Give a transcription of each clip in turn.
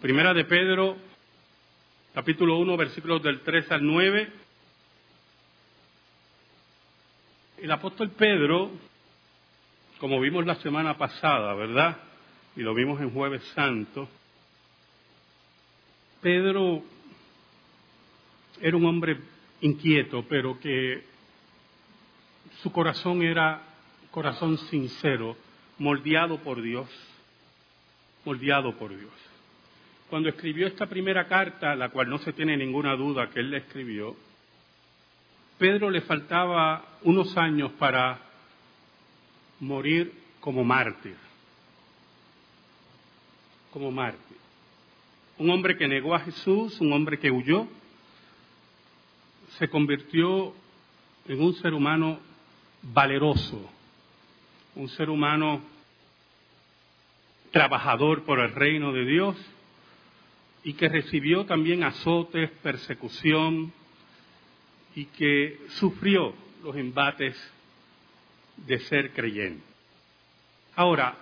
Primera de Pedro, capítulo 1, versículos del 3 al 9. El apóstol Pedro, como vimos la semana pasada, ¿verdad? Y lo vimos en jueves santo, Pedro era un hombre inquieto, pero que su corazón era corazón sincero, moldeado por Dios, moldeado por Dios. Cuando escribió esta primera carta, la cual no se tiene ninguna duda que él la escribió, Pedro le faltaba unos años para morir como mártir, como mártir. Un hombre que negó a Jesús, un hombre que huyó, se convirtió en un ser humano valeroso, un ser humano trabajador por el reino de Dios y que recibió también azotes, persecución y que sufrió los embates de ser creyente. Ahora,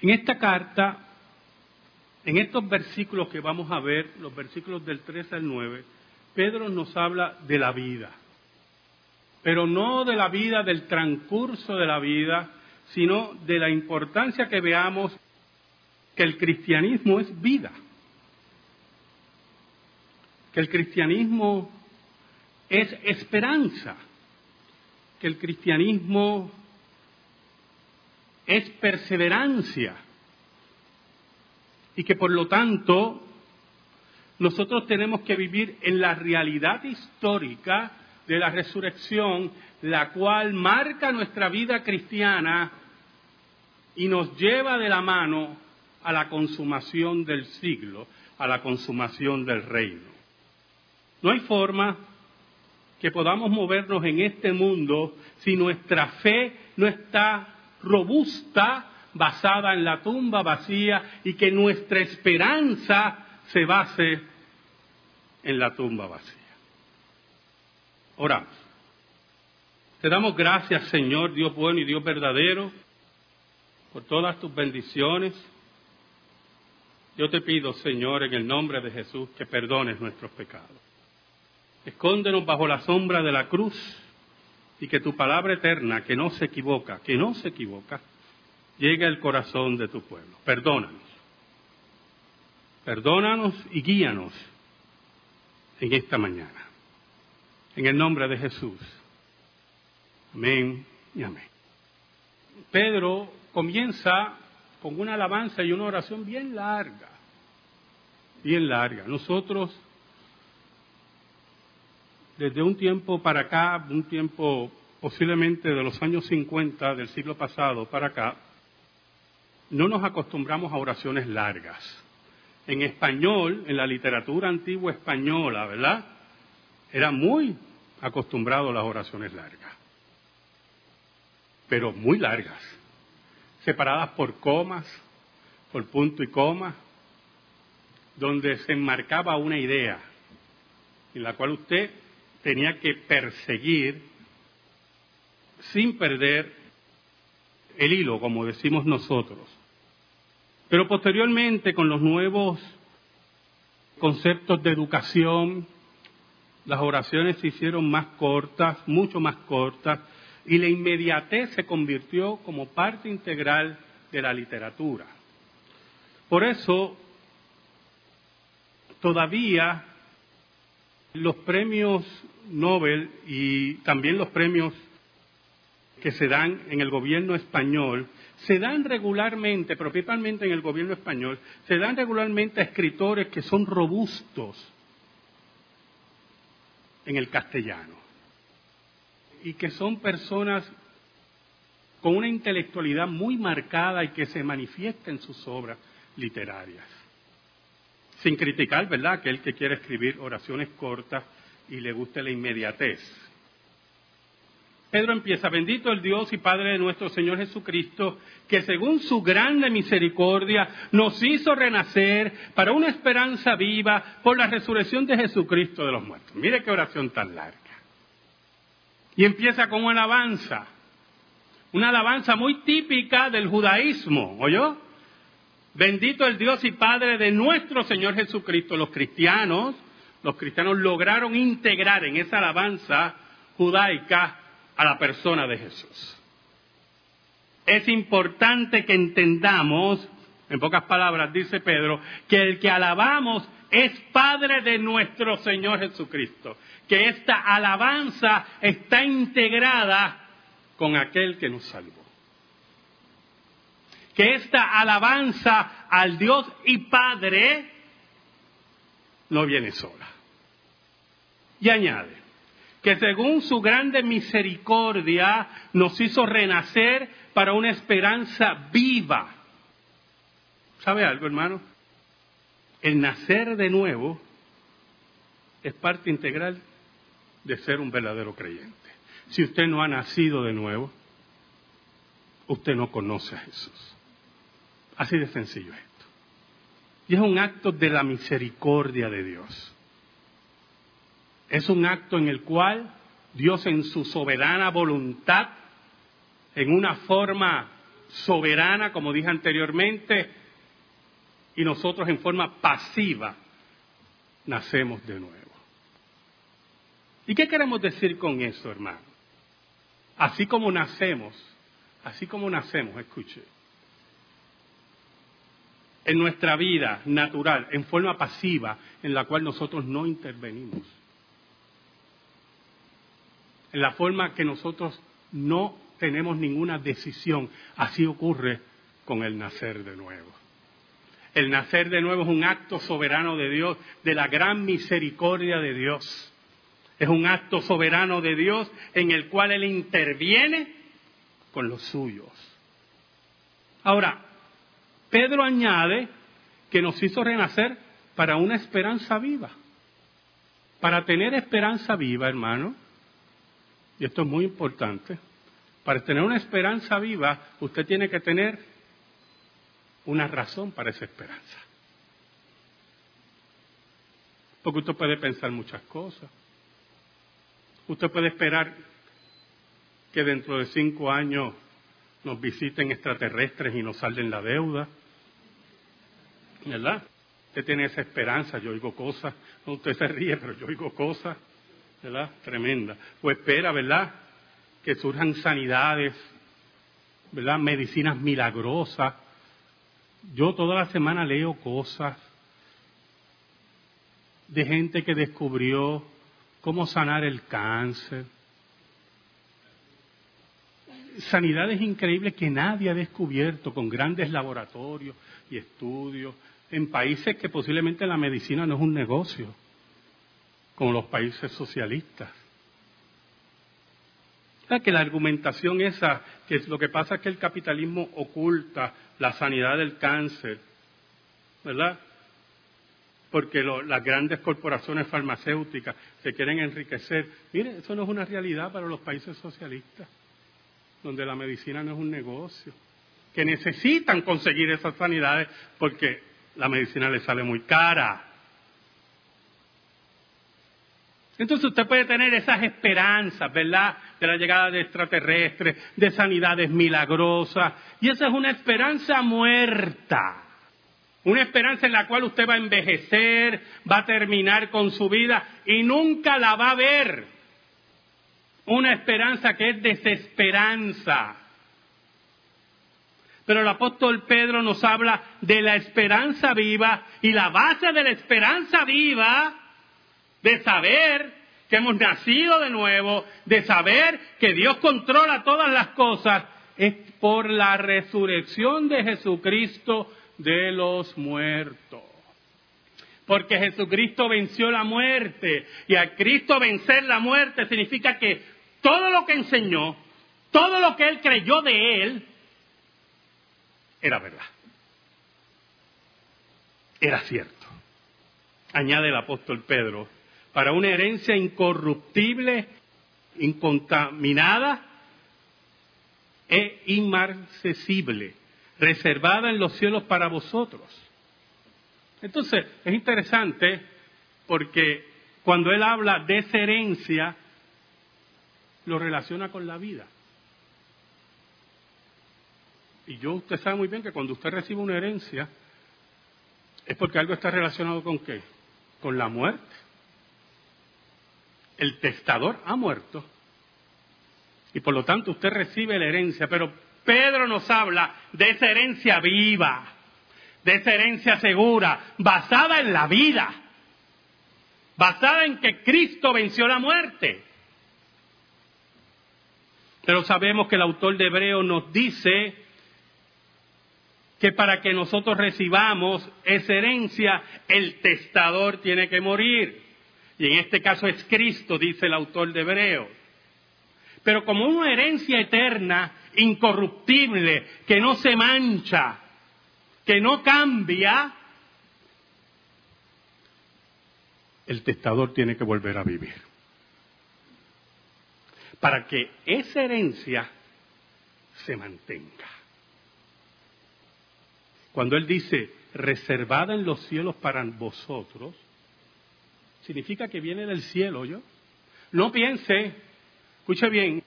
en esta carta, en estos versículos que vamos a ver, los versículos del 3 al 9, Pedro nos habla de la vida pero no de la vida, del transcurso de la vida, sino de la importancia que veamos que el cristianismo es vida, que el cristianismo es esperanza, que el cristianismo es perseverancia y que por lo tanto nosotros tenemos que vivir en la realidad histórica de la resurrección, la cual marca nuestra vida cristiana y nos lleva de la mano a la consumación del siglo, a la consumación del reino. No hay forma que podamos movernos en este mundo si nuestra fe no está robusta, basada en la tumba vacía y que nuestra esperanza se base en la tumba vacía. Oramos. Te damos gracias, Señor, Dios bueno y Dios verdadero, por todas tus bendiciones. Yo te pido, Señor, en el nombre de Jesús, que perdones nuestros pecados. Escóndenos bajo la sombra de la cruz y que tu palabra eterna, que no se equivoca, que no se equivoca, llegue al corazón de tu pueblo. Perdónanos. Perdónanos y guíanos en esta mañana. En el nombre de Jesús. Amén y amén. Pedro comienza con una alabanza y una oración bien larga, bien larga. Nosotros, desde un tiempo para acá, un tiempo posiblemente de los años 50 del siglo pasado para acá, no nos acostumbramos a oraciones largas. En español, en la literatura antigua española, ¿verdad? era muy acostumbrado a las oraciones largas, pero muy largas, separadas por comas, por punto y coma, donde se enmarcaba una idea en la cual usted tenía que perseguir sin perder el hilo, como decimos nosotros. Pero posteriormente, con los nuevos conceptos de educación, las oraciones se hicieron más cortas, mucho más cortas, y la inmediatez se convirtió como parte integral de la literatura. Por eso, todavía los premios Nobel y también los premios que se dan en el gobierno español, se dan regularmente, principalmente en el gobierno español, se dan regularmente a escritores que son robustos, en el castellano. Y que son personas con una intelectualidad muy marcada y que se manifiesta en sus obras literarias. Sin criticar, ¿verdad?, aquel que quiere escribir oraciones cortas y le guste la inmediatez. Pedro empieza, bendito el Dios y Padre de nuestro Señor Jesucristo, que según su grande misericordia nos hizo renacer para una esperanza viva por la resurrección de Jesucristo de los muertos. Mire qué oración tan larga. Y empieza con una alabanza, una alabanza muy típica del judaísmo, ¿oyó? Bendito el Dios y Padre de nuestro Señor Jesucristo. Los cristianos, los cristianos lograron integrar en esa alabanza judaica a la persona de Jesús. Es importante que entendamos, en pocas palabras dice Pedro, que el que alabamos es Padre de nuestro Señor Jesucristo, que esta alabanza está integrada con aquel que nos salvó que esta alabanza al Dios y Padre no viene sola. Y añade que según su grande misericordia nos hizo renacer para una esperanza viva. ¿Sabe algo, hermano? El nacer de nuevo es parte integral de ser un verdadero creyente. Si usted no ha nacido de nuevo, usted no conoce a Jesús. Así de sencillo esto. Y es un acto de la misericordia de Dios. Es un acto en el cual Dios en su soberana voluntad, en una forma soberana, como dije anteriormente, y nosotros en forma pasiva, nacemos de nuevo. ¿Y qué queremos decir con eso, hermano? Así como nacemos, así como nacemos, escuche, en nuestra vida natural, en forma pasiva, en la cual nosotros no intervenimos. En la forma que nosotros no tenemos ninguna decisión. Así ocurre con el nacer de nuevo. El nacer de nuevo es un acto soberano de Dios, de la gran misericordia de Dios. Es un acto soberano de Dios en el cual Él interviene con los suyos. Ahora, Pedro añade que nos hizo renacer para una esperanza viva. Para tener esperanza viva, hermano, y esto es muy importante, para tener una esperanza viva, usted tiene que tener una razón para esa esperanza. Porque usted puede pensar muchas cosas. Usted puede esperar que dentro de cinco años nos visiten extraterrestres y nos salden la deuda. ¿Verdad? Usted tiene esa esperanza, yo oigo cosas, no, usted se ríe, pero yo oigo cosas, ¿verdad? Tremenda. O espera, ¿verdad? Que surjan sanidades, ¿verdad? Medicinas milagrosas. Yo toda la semana leo cosas de gente que descubrió cómo sanar el cáncer. Sanidades increíbles que nadie ha descubierto con grandes laboratorios y estudios en países que posiblemente la medicina no es un negocio, como los países socialistas. que la argumentación esa, que lo que pasa es que el capitalismo oculta la sanidad del cáncer, ¿verdad? Porque las grandes corporaciones farmacéuticas se quieren enriquecer. Mire, eso no es una realidad para los países socialistas, donde la medicina no es un negocio, que necesitan conseguir esas sanidades porque la medicina le sale muy cara. Entonces usted puede tener esas esperanzas, ¿verdad? De la llegada de extraterrestres, de sanidades milagrosas. Y esa es una esperanza muerta. Una esperanza en la cual usted va a envejecer, va a terminar con su vida y nunca la va a ver. Una esperanza que es desesperanza. Pero el apóstol Pedro nos habla de la esperanza viva y la base de la esperanza viva, de saber que hemos nacido de nuevo, de saber que Dios controla todas las cosas, es por la resurrección de Jesucristo de los muertos. Porque Jesucristo venció la muerte y a Cristo vencer la muerte significa que todo lo que enseñó, todo lo que él creyó de él, era verdad. Era cierto. Añade el apóstol Pedro, para una herencia incorruptible, incontaminada e inmarcesible, reservada en los cielos para vosotros. Entonces, es interesante porque cuando él habla de esa herencia, lo relaciona con la vida. Y yo, usted sabe muy bien que cuando usted recibe una herencia, es porque algo está relacionado con qué? Con la muerte. El testador ha muerto. Y por lo tanto usted recibe la herencia. Pero Pedro nos habla de esa herencia viva, de esa herencia segura, basada en la vida, basada en que Cristo venció la muerte. Pero sabemos que el autor de Hebreo nos dice que para que nosotros recibamos esa herencia, el testador tiene que morir. Y en este caso es Cristo, dice el autor de Hebreo. Pero como una herencia eterna, incorruptible, que no se mancha, que no cambia, el testador tiene que volver a vivir. Para que esa herencia se mantenga. Cuando Él dice, reservada en los cielos para vosotros, significa que viene del cielo, ¿yo? No piense, escuche bien,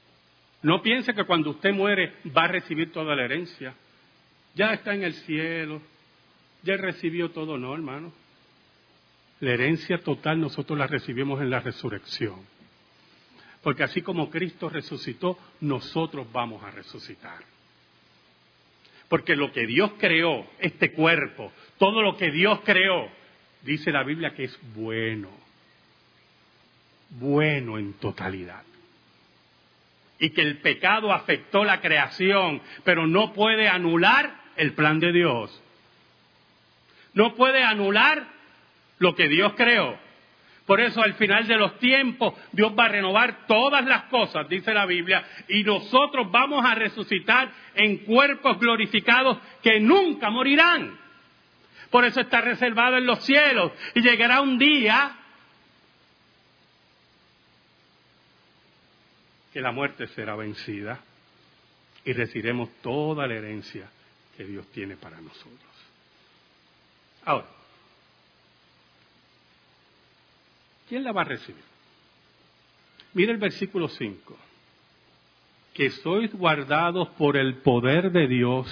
no piense que cuando usted muere va a recibir toda la herencia. Ya está en el cielo, ya recibió todo, no, hermano. La herencia total nosotros la recibimos en la resurrección. Porque así como Cristo resucitó, nosotros vamos a resucitar. Porque lo que Dios creó, este cuerpo, todo lo que Dios creó, dice la Biblia que es bueno. Bueno en totalidad. Y que el pecado afectó la creación, pero no puede anular el plan de Dios. No puede anular lo que Dios creó. Por eso al final de los tiempos Dios va a renovar todas las cosas, dice la Biblia, y nosotros vamos a resucitar en cuerpos glorificados que nunca morirán. Por eso está reservado en los cielos y llegará un día que la muerte será vencida y recibiremos toda la herencia que Dios tiene para nosotros. Ahora, ¿Quién la va a recibir? Mire el versículo 5. Que sois guardados por el poder de Dios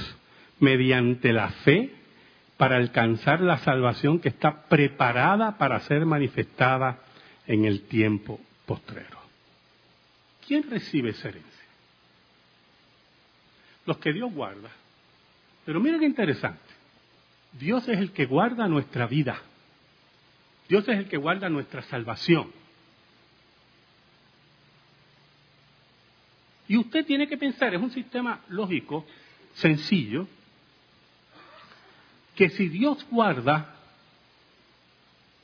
mediante la fe para alcanzar la salvación que está preparada para ser manifestada en el tiempo postrero. ¿Quién recibe esa herencia? Los que Dios guarda. Pero miren qué interesante. Dios es el que guarda nuestra vida. Dios es el que guarda nuestra salvación. Y usted tiene que pensar, es un sistema lógico, sencillo, que si Dios guarda,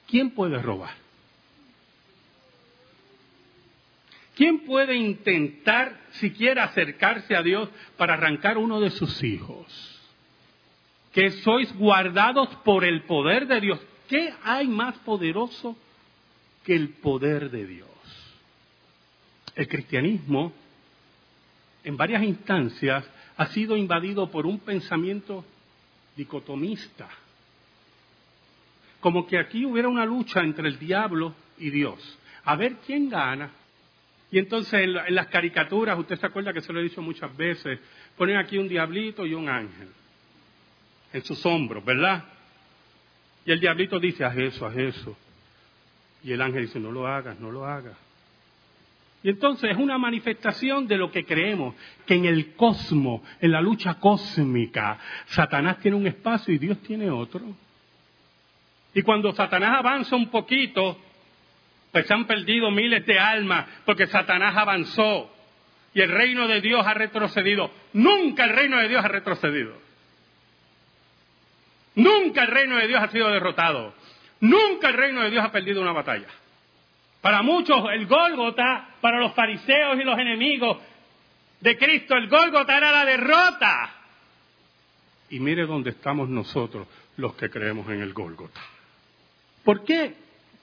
¿quién puede robar? ¿Quién puede intentar siquiera acercarse a Dios para arrancar uno de sus hijos? Que sois guardados por el poder de Dios. ¿Qué hay más poderoso que el poder de Dios? El cristianismo, en varias instancias, ha sido invadido por un pensamiento dicotomista. Como que aquí hubiera una lucha entre el diablo y Dios. A ver quién gana. Y entonces en, las caricaturas, usted se acuerda que se lo he dicho muchas veces, ponen aquí un diablito y un ángel en sus hombros, ¿verdad? Y el diablito dice, haz eso, haz eso. Y el ángel dice, no lo hagas, no lo hagas. Y entonces es una manifestación de lo que creemos, que en el cosmos, en la lucha cósmica, Satanás tiene un espacio y Dios tiene otro. Y cuando Satanás avanza un poquito, pues se han perdido miles de almas porque Satanás avanzó y el reino de Dios ha retrocedido. Nunca el reino de Dios ha retrocedido. Nunca el reino de Dios ha sido derrotado. Nunca el reino de Dios ha perdido una batalla. Para muchos el Gólgota, para los fariseos y los enemigos de Cristo, el Gólgota era la derrota. Y mire dónde estamos nosotros, los que creemos en el Gólgota. ¿Por qué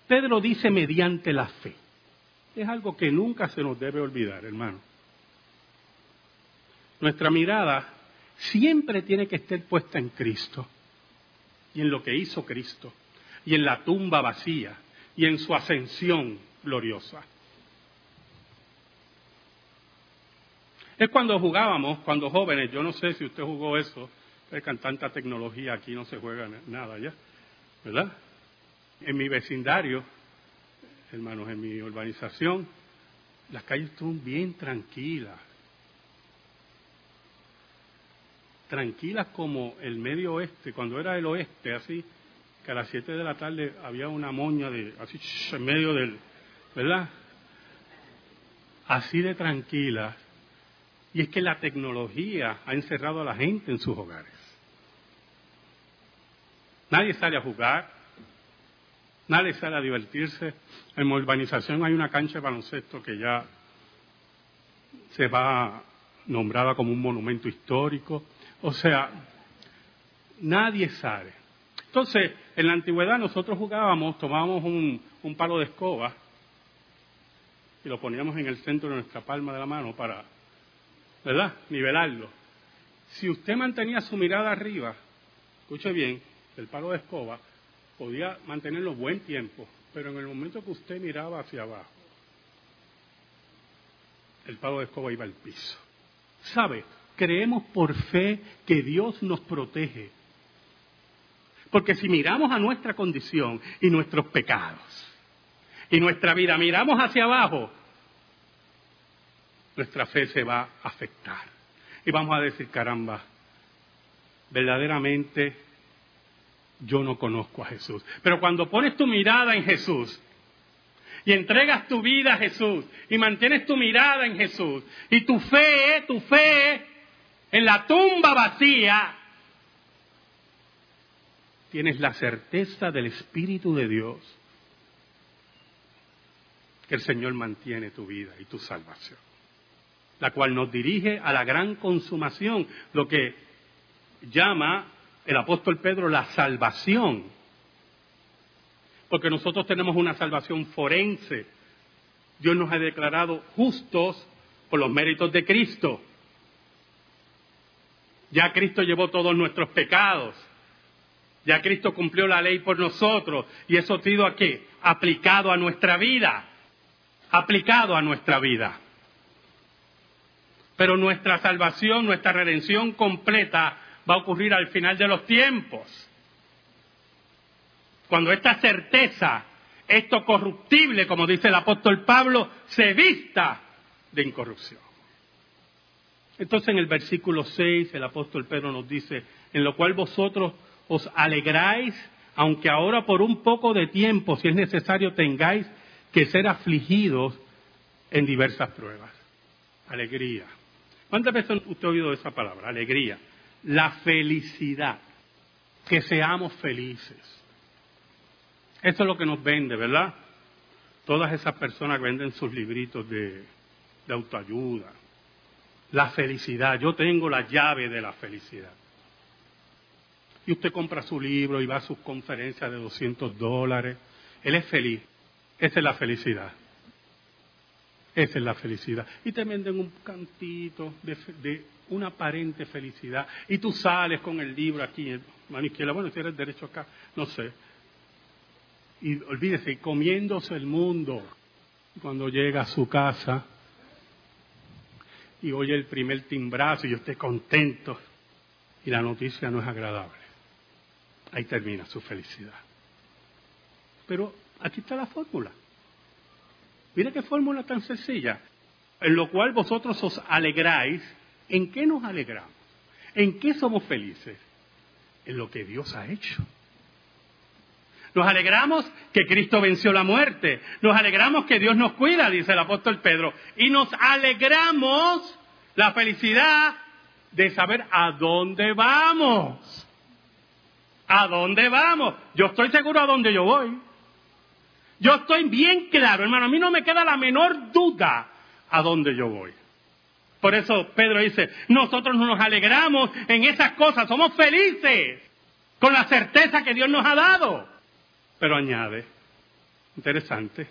Pedro dice mediante la fe? Es algo que nunca se nos debe olvidar, hermano. Nuestra mirada siempre tiene que estar puesta en Cristo y en lo que hizo Cristo, y en la tumba vacía, y en su ascensión gloriosa. Es cuando jugábamos, cuando jóvenes, yo no sé si usted jugó eso, pero con tanta tecnología aquí no se juega nada ya, ¿verdad? En mi vecindario, hermanos, en mi urbanización, las calles están bien tranquilas. Tranquilas como el medio oeste, cuando era el oeste, así, que a las 7 de la tarde había una moña de, así, en medio del, ¿verdad? Así de tranquilas. Y es que la tecnología ha encerrado a la gente en sus hogares. Nadie sale a jugar, nadie sale a divertirse. En mi urbanización hay una cancha de baloncesto que ya se va nombrada como un monumento histórico. O sea, nadie sale. Entonces, en la antigüedad nosotros jugábamos, tomábamos un, un palo de escoba y lo poníamos en el centro de nuestra palma de la mano para, ¿verdad?, nivelarlo. Si usted mantenía su mirada arriba, escuche bien, el palo de escoba, podía mantenerlo buen tiempo, pero en el momento que usted miraba hacia abajo, el palo de escoba iba al piso. ¿Sabe? Creemos por fe que Dios nos protege. Porque si miramos a nuestra condición y nuestros pecados y nuestra vida, miramos hacia abajo, nuestra fe se va a afectar. Y vamos a decir, caramba, verdaderamente yo no conozco a Jesús. Pero cuando pones tu mirada en Jesús y entregas tu vida a Jesús y mantienes tu mirada en Jesús y tu fe, tu fe en la tumba vacía, tienes la certeza del Espíritu de Dios que el Señor mantiene tu vida y tu salvación, la cual nos dirige a la gran consumación, lo que llama el apóstol Pedro la salvación, porque nosotros tenemos una salvación forense. Dios nos ha declarado justos por los méritos de Cristo. Ya Cristo llevó todos nuestros pecados. Ya Cristo cumplió la ley por nosotros. Y eso ha sido aquí, aplicado a nuestra vida. Aplicado a nuestra vida. Pero nuestra salvación, nuestra redención completa va a ocurrir al final de los tiempos. Cuando esta certeza, esto corruptible, como dice el apóstol Pablo, se vista de incorrupción. Entonces en el versículo 6 el apóstol Pedro nos dice, en lo cual vosotros os alegráis, aunque ahora por un poco de tiempo, si es necesario, tengáis que ser afligidos en diversas pruebas. Alegría. ¿Cuántas veces usted ha oído esa palabra? Alegría la felicidad, que seamos felices. Eso es lo que nos vende, ¿verdad? Todas esas personas que venden sus libritos de, de autoayuda. La felicidad, yo tengo la llave de la felicidad. Y usted compra su libro y va a sus conferencias de 200 dólares. Él es feliz. Esa es la felicidad. Esa es la felicidad. Y te venden un cantito de, una aparente felicidad. Y tú sales con el libro aquí, mano izquierda, bueno, si eres derecho acá, no sé. Y olvídese, comiéndose el mundo. Cuando llega a su casa y oye el primer timbrazo y usted contento y la noticia no es agradable. Ahí termina su felicidad. Pero aquí está la fórmula. Mire qué fórmula tan sencilla. En lo cual vosotros os alegráis ¿En qué nos alegramos? ¿En qué somos felices? En lo que Dios ha hecho. Nos alegramos que Cristo venció la muerte. Nos alegramos que Dios nos cuida, dice el apóstol Pedro. Y nos alegramos la felicidad de saber a dónde vamos. ¿A dónde vamos? Yo estoy seguro a dónde yo voy. Yo estoy bien claro, hermano. A mí no me queda la menor duda a dónde yo voy. Por eso Pedro dice, nosotros nos alegramos en esas cosas, somos felices con la certeza que Dios nos ha dado. Pero añade, interesante,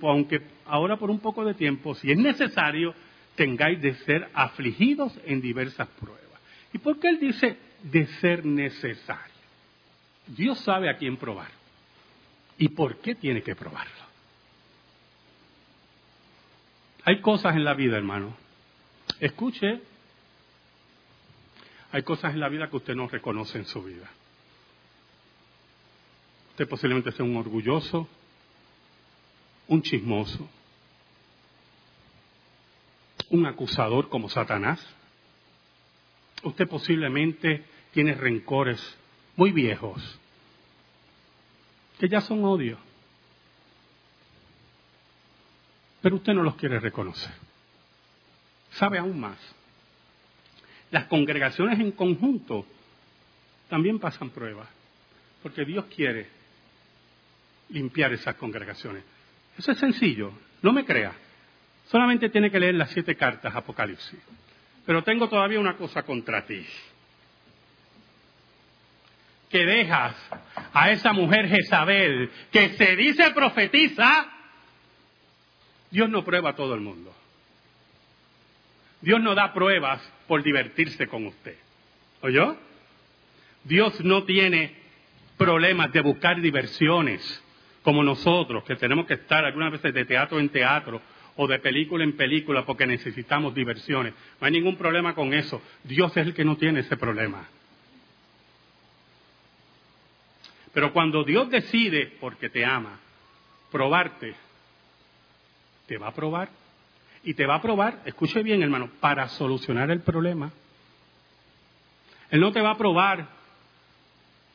aunque ahora por un poco de tiempo, si es necesario, tengáis de ser afligidos en diversas pruebas. ¿Y por qué él dice de ser necesario? Dios sabe a quién probar. ¿Y por qué tiene que probarlo? Hay cosas en la vida, hermano, Escuche, hay cosas en la vida que usted no reconoce en su vida. Usted posiblemente sea un orgulloso, un chismoso, un acusador como Satanás. Usted posiblemente tiene rencores muy viejos, que ya son odio. Pero usted no los quiere reconocer. Sabe aún más. Las congregaciones en conjunto también pasan pruebas, porque Dios quiere limpiar esas congregaciones. Eso es sencillo, no me crea. Solamente tiene que leer las siete cartas Apocalipsis. Pero tengo todavía una cosa contra ti. Que dejas a esa mujer Jezabel, que se dice profetiza, Dios no prueba a todo el mundo. Dios no da pruebas por divertirse con usted. ¿Oyó? Dios no tiene problemas de buscar diversiones como nosotros, que tenemos que estar algunas veces de teatro en teatro o de película en película porque necesitamos diversiones. No hay ningún problema con eso. Dios es el que no tiene ese problema. Pero cuando Dios decide, porque te ama, probarte, te va a probar. Y te va a probar, escuche bien hermano, para solucionar el problema. Él no te va a probar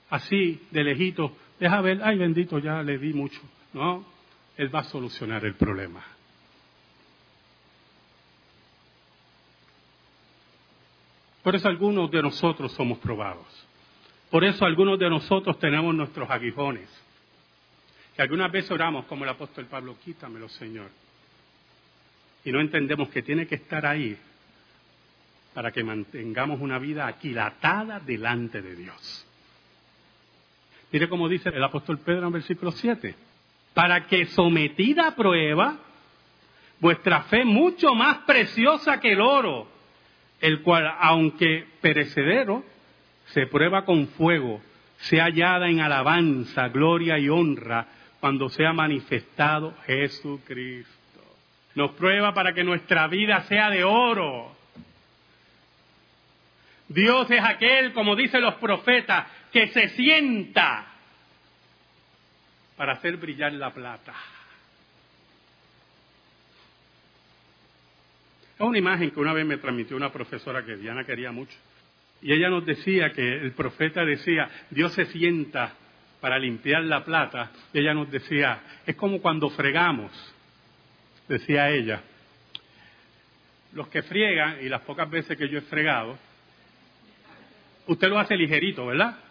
así, de lejito, deja ver, ay bendito, ya le di mucho. No, Él va a solucionar el problema. Por eso algunos de nosotros somos probados. Por eso algunos de nosotros tenemos nuestros aguijones. Que algunas veces oramos como el apóstol Pablo, quítamelo Señor. Y no entendemos que tiene que estar ahí para que mantengamos una vida aquilatada delante de Dios. Mire cómo dice el apóstol Pedro en versículo 7. Para que sometida a prueba, vuestra fe mucho más preciosa que el oro, el cual, aunque perecedero, se prueba con fuego, sea hallada en alabanza, gloria y honra cuando sea manifestado Jesucristo. Nos prueba para que nuestra vida sea de oro. Dios es aquel, como dicen los profetas, que se sienta para hacer brillar la plata. Es una imagen que una vez me transmitió una profesora que Diana quería mucho. Y ella nos decía que el profeta decía, Dios se sienta para limpiar la plata. Y ella nos decía, es como cuando fregamos, decía ella. Los que friegan, y las pocas veces que yo he fregado, usted lo hace ligerito, ¿verdad?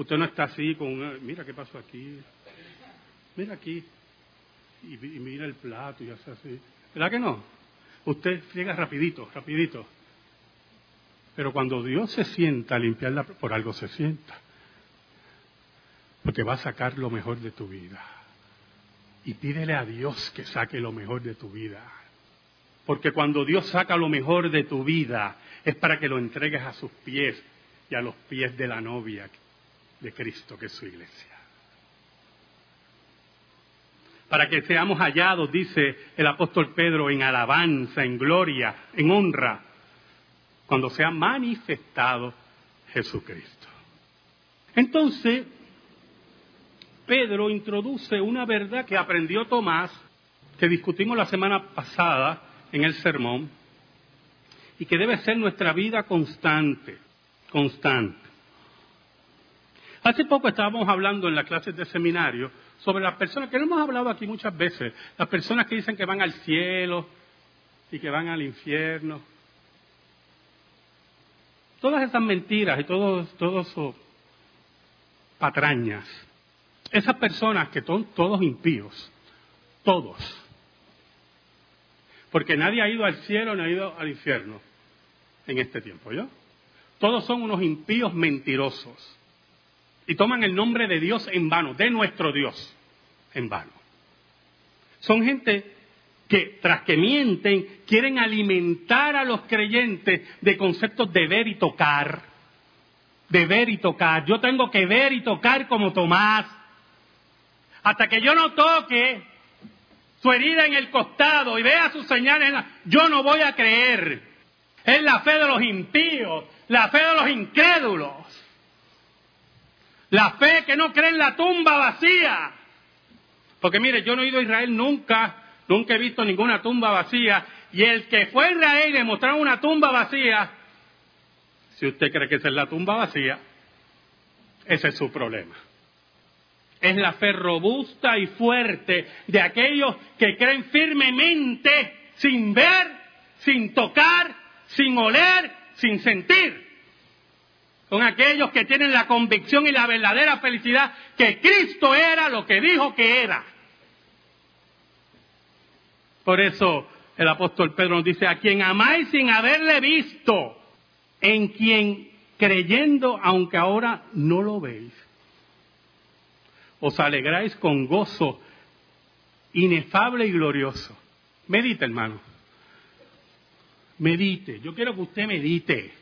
Usted no está así con, mira qué pasó aquí, mira aquí, y, y mira el plato y hace así. ¿Verdad que no? Usted friega rapidito, rapidito. Pero cuando Dios se sienta a limpiarla, por algo se sienta. Porque va a sacar lo mejor de tu vida. Y pídele a Dios que saque lo mejor de tu vida. Porque cuando Dios saca lo mejor de tu vida, es para que lo entregues a sus pies y a los pies de la novia de Cristo, que es su iglesia para que seamos hallados, dice el apóstol Pedro, en alabanza, en gloria, en honra, cuando sea manifestado Jesucristo. Entonces, Pedro introduce una verdad que aprendió Tomás, que discutimos la semana pasada en el sermón, y que debe ser nuestra vida constante, constante. Hace poco estábamos hablando en las clases de seminario sobre las personas, que no hemos hablado aquí muchas veces, las personas que dicen que van al cielo y que van al infierno. Todas esas mentiras y todo eso patrañas. Esas personas que son todos impíos, todos. Porque nadie ha ido al cielo ni ha ido al infierno en este tiempo, ¿yo? Todos son unos impíos mentirosos y toman el nombre de Dios en vano, de nuestro Dios en vano. Son gente que tras que mienten quieren alimentar a los creyentes de conceptos de ver y tocar. De ver y tocar. Yo tengo que ver y tocar como Tomás. Hasta que yo no toque su herida en el costado y vea sus señales, yo no voy a creer. Es la fe de los impíos, la fe de los incrédulos. La fe que no cree en la tumba vacía. Porque mire, yo no he ido a Israel nunca, nunca he visto ninguna tumba vacía. Y el que fue a Israel y le una tumba vacía, si usted cree que esa es la tumba vacía, ese es su problema. Es la fe robusta y fuerte de aquellos que creen firmemente sin ver, sin tocar, sin oler, sin sentir. Son aquellos que tienen la convicción y la verdadera felicidad que Cristo era lo que dijo que era. Por eso el apóstol Pedro nos dice, a quien amáis sin haberle visto, en quien creyendo, aunque ahora no lo veis, os alegráis con gozo inefable y glorioso. Medite, hermano. Medite. Yo quiero que usted medite.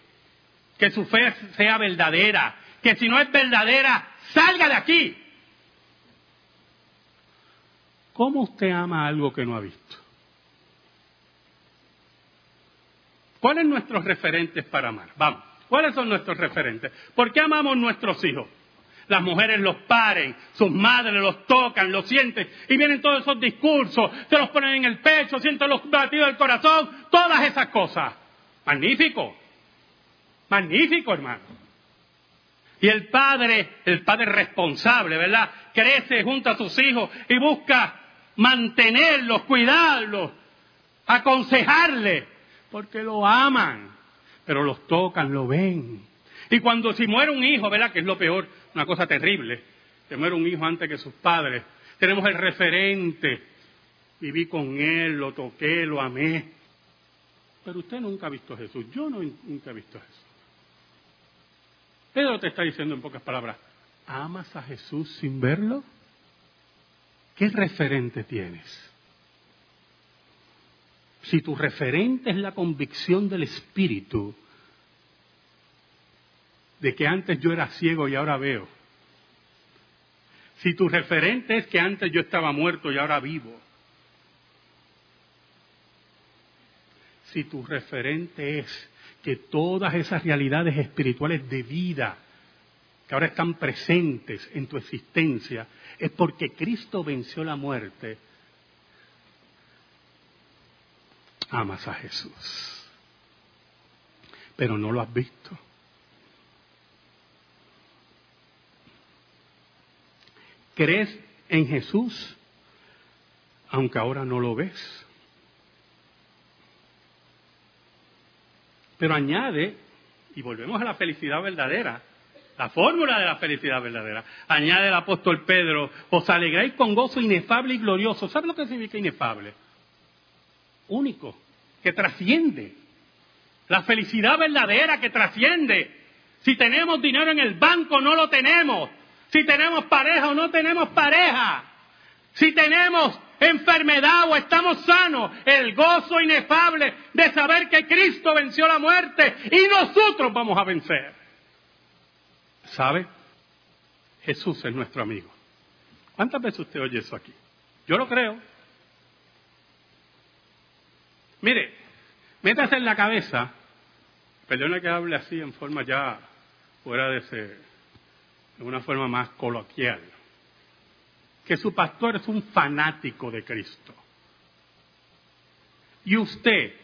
Que su fe sea verdadera. Que si no es verdadera, salga de aquí. ¿Cómo usted ama algo que no ha visto? ¿Cuáles son nuestros referentes para amar? Vamos, ¿cuáles son nuestros referentes? ¿Por qué amamos nuestros hijos? Las mujeres los paren, sus madres los tocan, los sienten, y vienen todos esos discursos, se los ponen en el pecho, sienten los batidos del corazón, todas esas cosas. Magnífico, magnífico hermano. Y el padre, el padre responsable, ¿verdad? Crece junto a sus hijos y busca mantenerlos, cuidarlos, aconsejarles porque lo aman, pero los tocan, lo ven. Y cuando si muere un hijo, ¿verdad? Que es lo peor, una cosa terrible, que muere un hijo antes que sus padres, tenemos el referente, viví con él, lo toqué, lo amé. Pero usted nunca ha visto a Jesús, yo no, nunca he visto a Jesús. Pedro te está diciendo en pocas palabras, ¿amas a Jesús sin verlo? ¿Qué referente tienes? si tu referente es la convicción del Espíritu de que antes yo era ciego y ahora veo, si tu referente es que antes yo estaba muerto y ahora vivo, si tu referente es que todas esas realidades espirituales de vida que ahora están presentes en tu existencia, es porque Cristo venció la muerte amas a Jesús, pero no lo has visto. ¿Crees en Jesús aunque ahora no lo ves? Pero añade, y volvemos a la felicidad verdadera, la fórmula de la felicidad verdadera. Añade el apóstol Pedro, os alegráis con gozo inefable y glorioso. ¿Sabe lo que significa inefable? único, que trasciende. La felicidad verdadera que trasciende. Si tenemos dinero en el banco, no lo tenemos. Si tenemos pareja o no tenemos pareja. Si tenemos enfermedad o estamos sanos, el gozo inefable de saber que Cristo venció la muerte y nosotros vamos a vencer. ¿Sabe? Jesús es nuestro amigo. ¿Cuántas veces usted oye eso aquí? Yo lo creo. Mire, métase en la cabeza, perdone que hable así en forma ya fuera de ese, de una forma más coloquial, que su pastor es un fanático de Cristo. Y usted,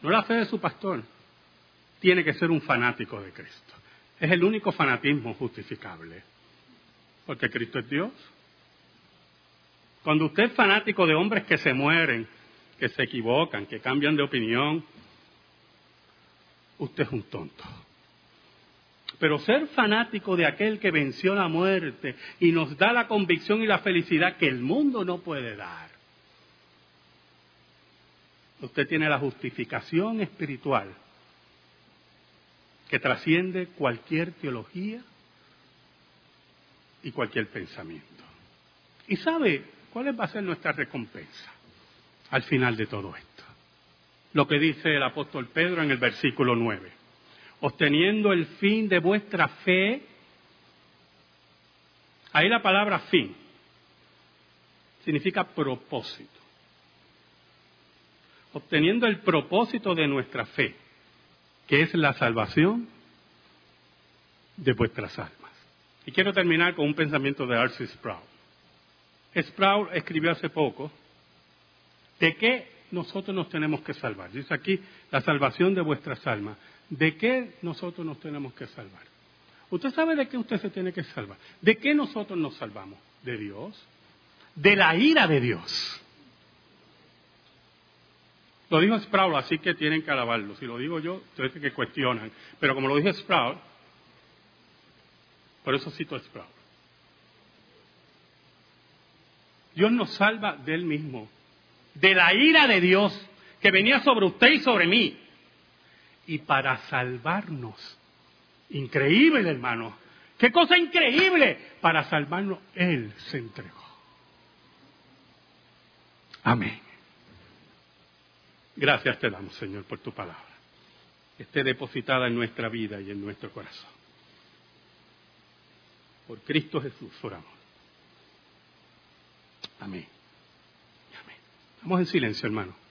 no la fe de su pastor, tiene que ser un fanático de Cristo. Es el único fanatismo justificable, porque Cristo es Dios. Cuando usted es fanático de hombres que se mueren, que se equivocan, que cambian de opinión, usted es un tonto. Pero ser fanático de aquel que venció la muerte y nos da la convicción y la felicidad que el mundo no puede dar. Usted tiene la justificación espiritual que trasciende cualquier teología y cualquier pensamiento. ¿Y sabe cuál va a ser nuestra recompensa? al final de todo esto. Lo que dice el apóstol Pedro en el versículo 9. Obteniendo el fin de vuestra fe, ahí la palabra fin significa propósito. Obteniendo el propósito de nuestra fe. que es la salvación de vuestras almas. Y quiero terminar con un pensamiento de Arcee Sproul. Sproul escribió hace poco de qué nosotros nos tenemos que salvar. Dice aquí la salvación de vuestras almas. ¿De qué nosotros nos tenemos que salvar? ¿Usted sabe de qué usted se tiene que salvar? ¿De qué nosotros nos salvamos? ¿De Dios? De la ira de Dios. Lo dijo Sproul, así que tienen que alabarlo. Si lo digo yo, ustedes que cuestionan. Pero como lo dijo Sproul, por eso cito a Sproul. Dios nos salva de Él mismo, de la ira de Dios que venía sobre usted y sobre mí. Y para salvarnos, increíble hermano, qué cosa increíble, para salvarnos Él se entregó. Amén. Gracias te damos, Señor, por tu palabra. Esté depositada en nuestra vida y en nuestro corazón. Por Cristo Jesús oramos. Amén. Amén. Vamos en silencio, hermano.